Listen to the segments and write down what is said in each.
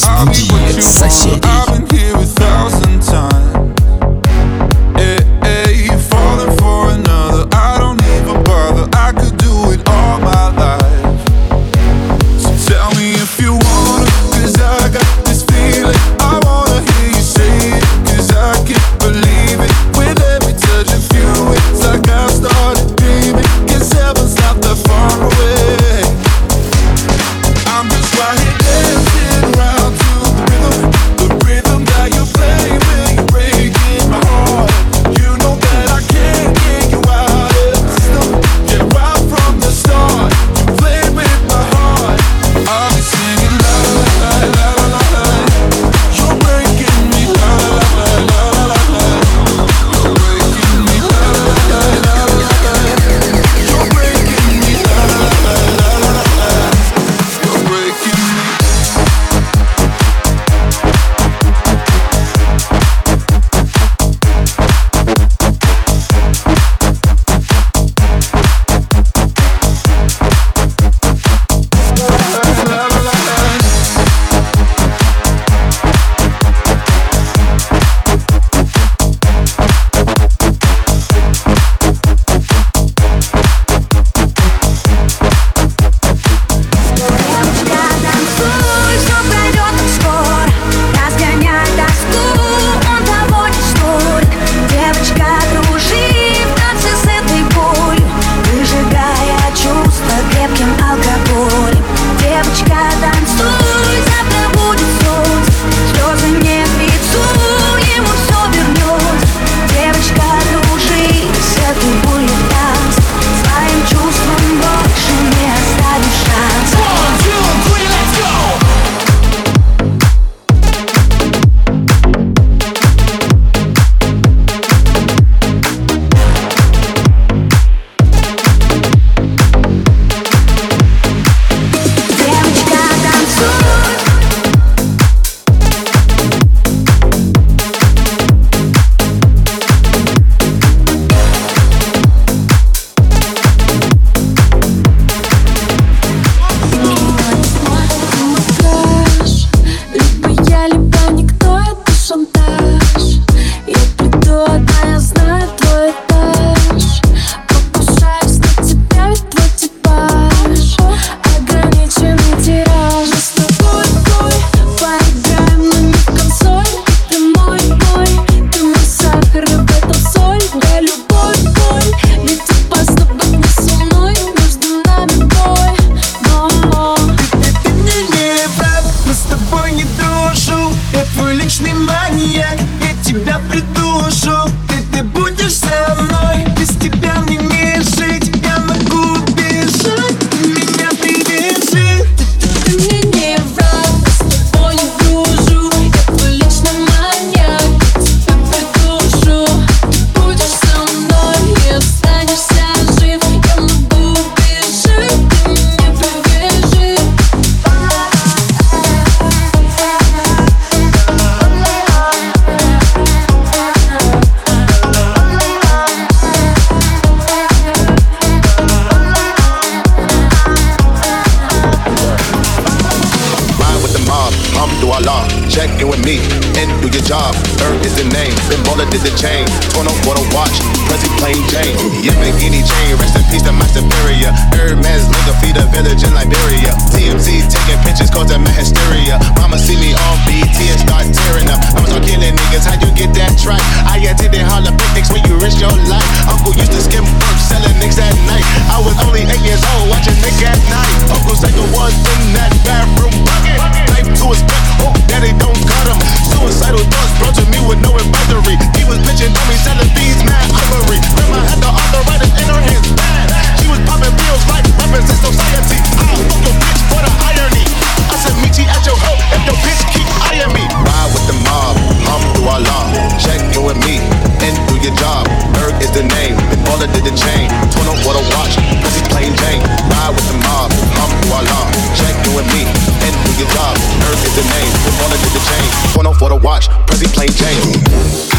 Cause we are sold. I've been here a thousand times taller than the chain. Turn on what a watch, cause he's plain Jane. Ride with the mob, I'm I love. Check you and me, and do your job. Earth is the name, we're taller than the chain. Torn up what a watch, cause he's plain Jane.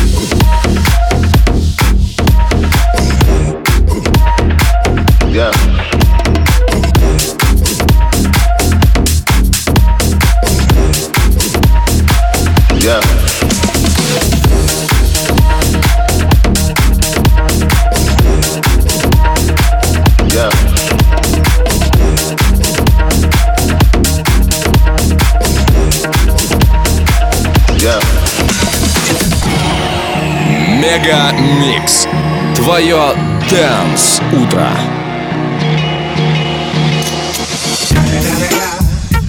Мега Микс. Твое Дэнс Утро.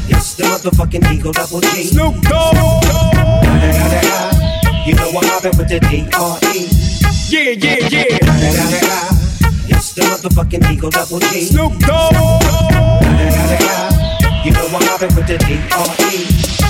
It's the motherfucking Eagle Double G. Snoop Dogg. You know I'm mobbing with the D.R.E. Yeah, yeah, yeah. It's the motherfucking Eagle Double G. Snoop Dogg. You know I'm mobbing with the D.R.E.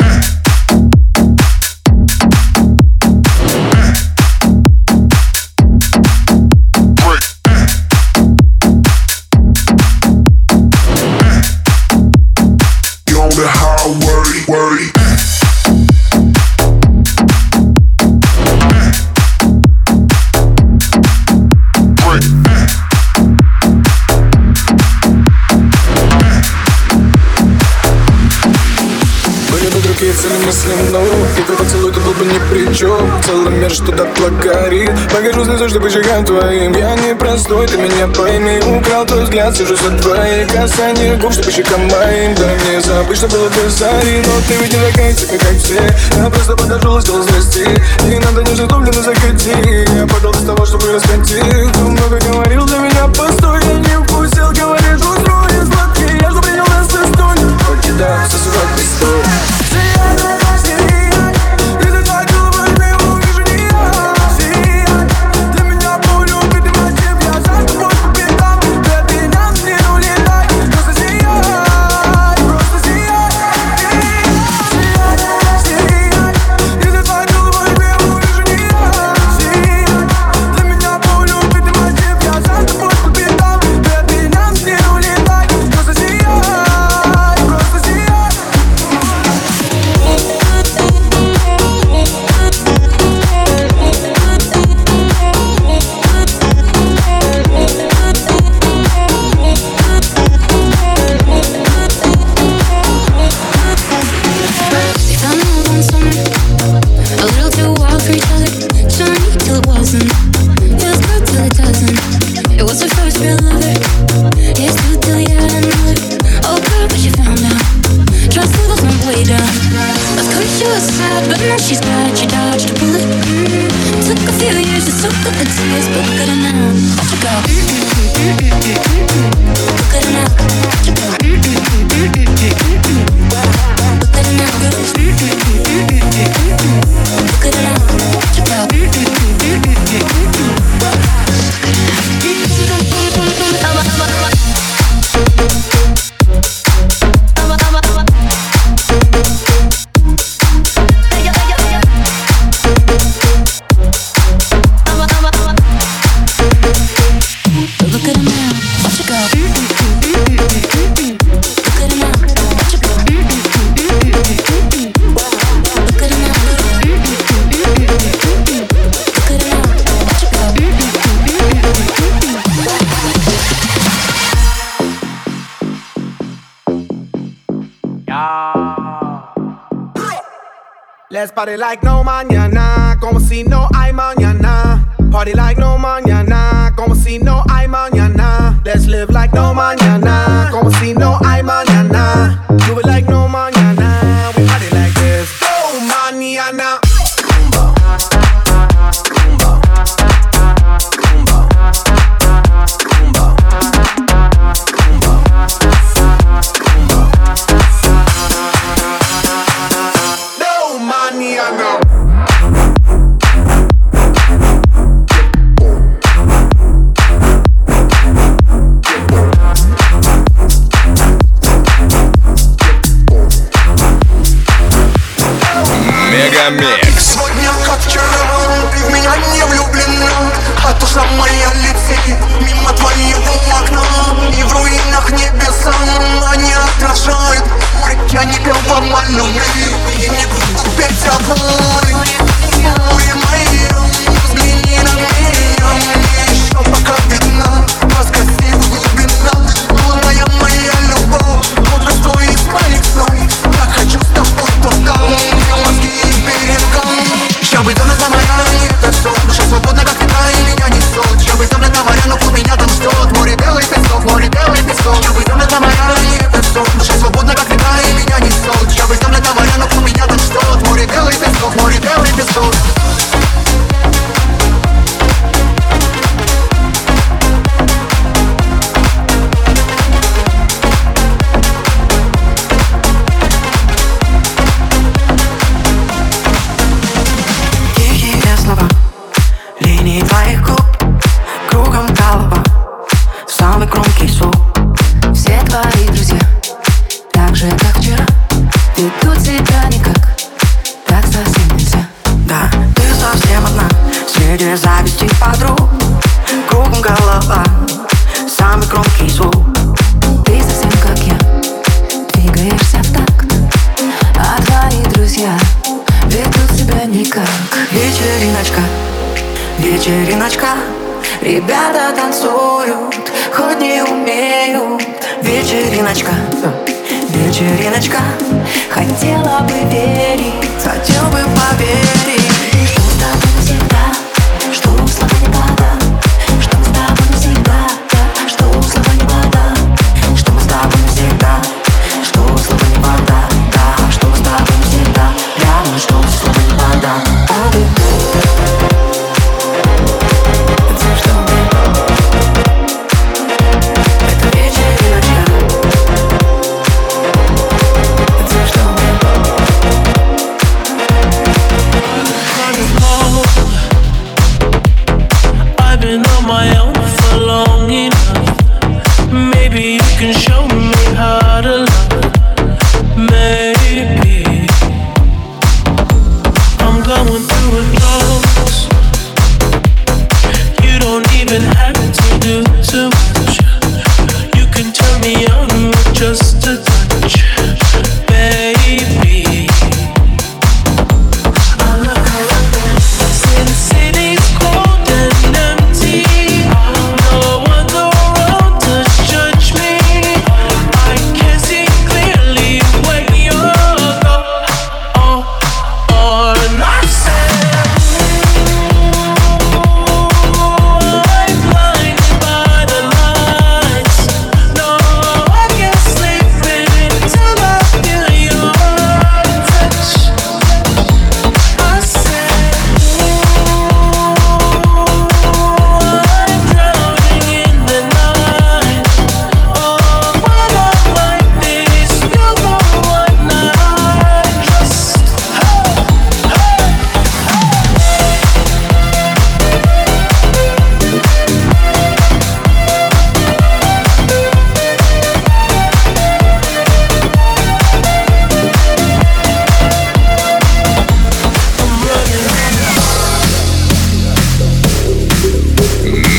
Были бы другие цели мысли, но И твой поцелуй, ты был бы ни при чем Целый мир что-то горит Покажу слезу, что поджигаю твоим. Я не простой, ты меня пойми. Украл твой взгляд, сижу за твои касания губ, что по щекам моим. Дай мне забыть, что было до зари. Но ты ведь не такая, типа, как все. Я просто подошел и сказал здрасте Не надо нежно топлено заходи Я подал без того, чтобы раскатил Ты много говорил для меня, постой. Я не вкусил, говоришь, устроен сладкий Я же принял нас за столь Хоть и да, сосужать без party like no mañana, como si no hay mañana. Party like no mañana, como si no hay mañana. Let's live like no mañana, como si no hay mix. уже как вчера. Веду тебя никак. Так совсем нельзя. Да, ты совсем одна Среди зависти подруг. Кругом голова Самый громкий звук. Ты совсем как я. Двигаешься так, А твои друзья Ведут себя никак. Вечериночка Вечериночка. Ребята танцуют. вечериночка. Хотела бы верить, хотел бы поверить.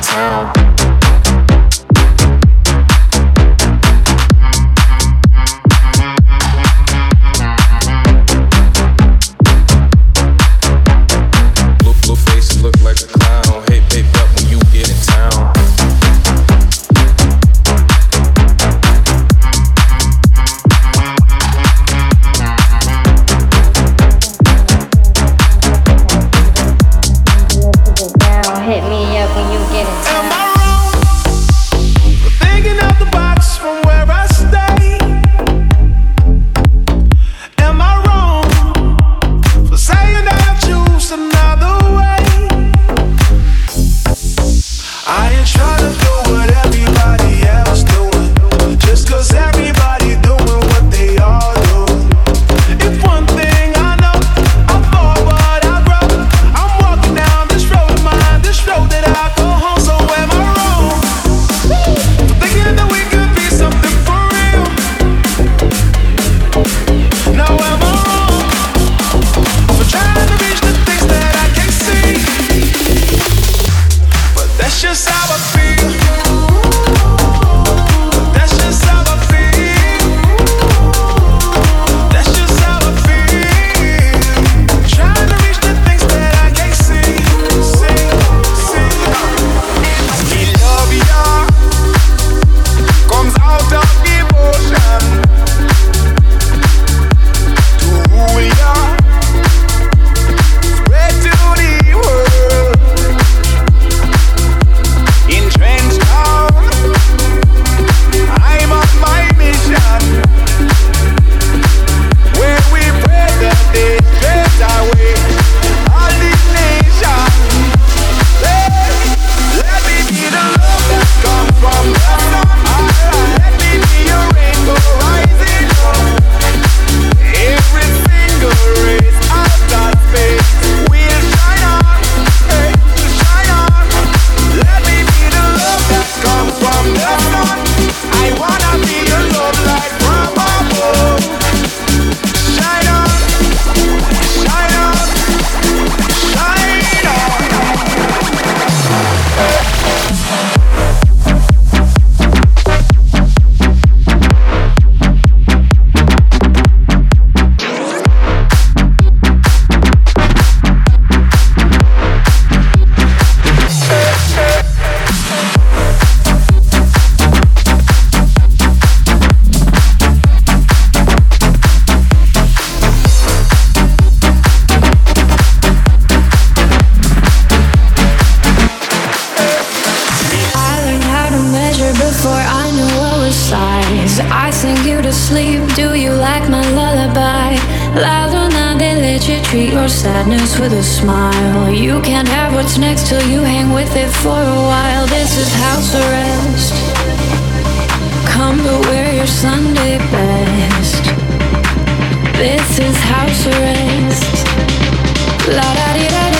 town. treat your sadness with a smile. You can't have what's next till you hang with it for a while. This is house arrest. Come to wear your Sunday best. This is house arrest. La da di da.